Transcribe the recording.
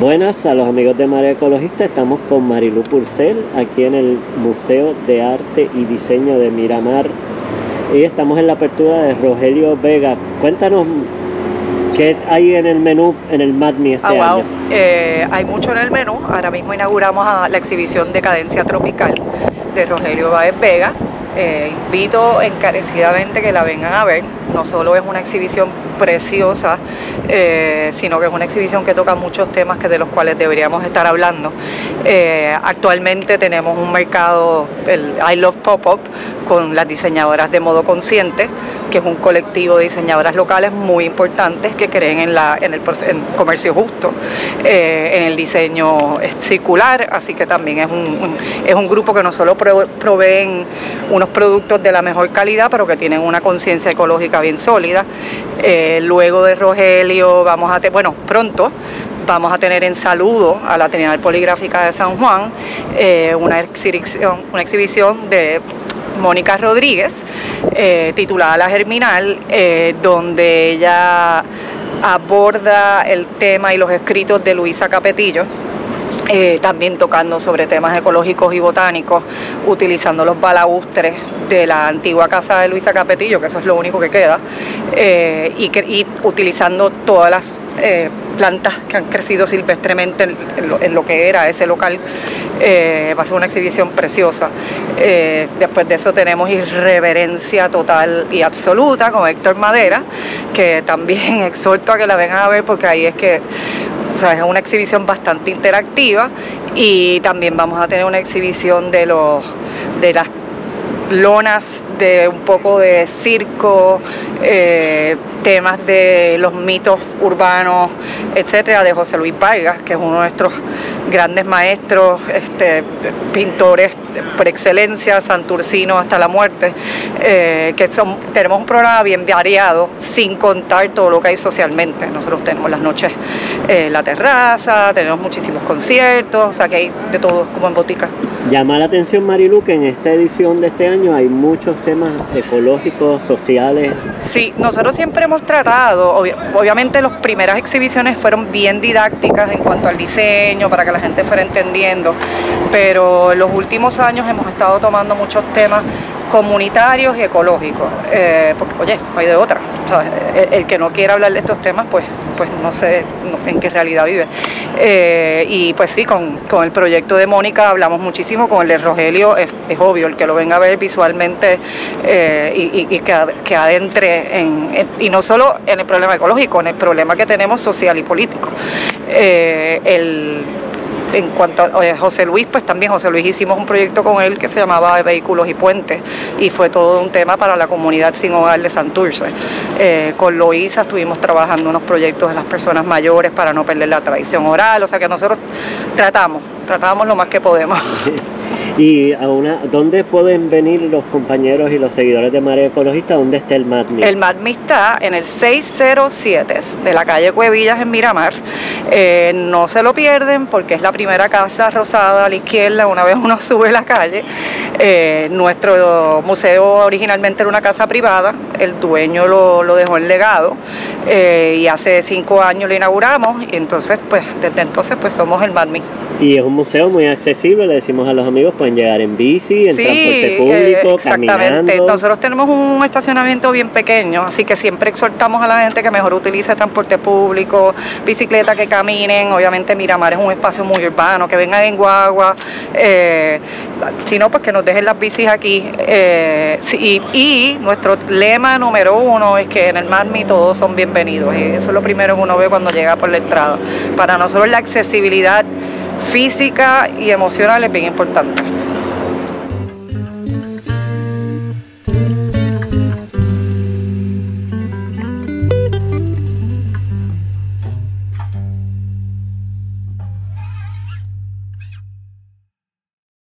Buenas a los amigos de Marea Ecologista, estamos con Marilu Purcell aquí en el Museo de Arte y Diseño de Miramar y estamos en la apertura de Rogelio Vega. Cuéntanos qué hay en el menú en el MADMI este ah, año. Eh, hay mucho en el menú, ahora mismo inauguramos la exhibición de Cadencia Tropical de Rogelio Baez Vega. Eh, invito encarecidamente que la vengan a ver, no solo es una exhibición preciosa, eh, sino que es una exhibición que toca muchos temas que de los cuales deberíamos estar hablando. Eh, actualmente tenemos un mercado, el I Love Pop-Up, con las diseñadoras de modo consciente, que es un colectivo de diseñadoras locales muy importantes que creen en, la, en el comercio justo, en el diseño circular, así que también es un, es un grupo que no solo proveen unos productos de la mejor calidad, pero que tienen una conciencia ecológica bien sólida. Eh, luego de Rogelio vamos a tener, bueno, pronto vamos a tener en saludo a la Trinidad Poligráfica de San Juan eh, una, exhibición, una exhibición de Mónica Rodríguez eh, titulada La Germinal, donde ella aborda el tema y los escritos de Luisa Capetillo eh, también tocando sobre temas ecológicos y botánicos, utilizando los balaustres de la antigua casa de Luisa Capetillo, que eso es lo único que queda, eh, y, utilizando todas las eh, plantas que han crecido silvestremente en, lo, que era ese local. va a ser una exhibición preciosa. después de eso tenemos irreverencia total y absoluta con Héctor Madera, que también exhorto a que la vengan a ver porque ahí es que o sea, es una exhibición bastante interactiva y también vamos a tener una exhibición de los de las lonas de un poco de circo, eh, temas de los mitos urbanos, etcétera, de José Luis Vargas, que es uno de nuestros grandes maestros, este, pintores por excelencia, santurcino hasta la muerte, eh, que son, tenemos un programa bien variado, sin contar todo lo que hay socialmente. Nosotros tenemos las noches en la terraza, tenemos muchísimos conciertos, o sea que hay de todo como en botica. Llama la atención Marilu que en esta edición de este año hay muchos temas ecológicos, sociales. Sí, nosotros siempre hemos tratado, obviamente las primeras exhibiciones fueron bien didácticas en cuanto al diseño, para que la gente fuera entendiendo, pero en los últimos años hemos estado tomando muchos temas comunitarios y ecológicos, eh, porque oye, no hay de otra. el, que no quiera hablar de estos temas, pues, pues no sé en qué realidad vive. Eh, y pues sí, con, el proyecto de Mónica hablamos muchísimo, con el de Rogelio es, obvio, el que lo venga a ver visualmente eh, y, que, adentre en, y no solo en el problema ecológico, en el problema que tenemos social y político. el en cuanto a José Luis, pues también José Luis hicimos un proyecto con él que se llamaba Vehículos y Puentes y fue todo un tema para la comunidad sin hogar de Santurce. Eh, con Loíza estuvimos trabajando unos proyectos de las personas mayores para no perder la tradición oral, o sea que nosotros tratamos, tratamos lo más que podemos. ¿Y a una, dónde pueden venir los compañeros y los seguidores de Marea Ecologista? ¿Dónde está el MADMI? El MADMI está en el 607 de la calle Cuevillas en Miramar. Eh, no se lo pierden porque es la primera casa rosada a la izquierda una vez uno sube la calle. Eh, nuestro museo originalmente era una casa privada, el dueño lo, dejó en legado eh, y hace cinco años lo inauguramos y entonces pues desde entonces pues somos el MADMI. Y es un museo muy accesible, le decimos a los amigos pueden llegar en bici, en transporte eh, público, exactamente. Nosotros tenemos un estacionamiento bien pequeño, así que siempre exhortamos a la gente que mejor utilice transporte público, bicicleta, que caminen. Obviamente Miramar es un espacio muy urbano, que vengan en guagua. Eh, si no, pues que nos dejen las bicis aquí. Eh, y, nuestro lema número uno es que en el Marmi todos son bienvenidos. Y eso es lo primero que uno ve cuando llega por la entrada. Para nosotros la accesibilidad física y emocional es bien importante.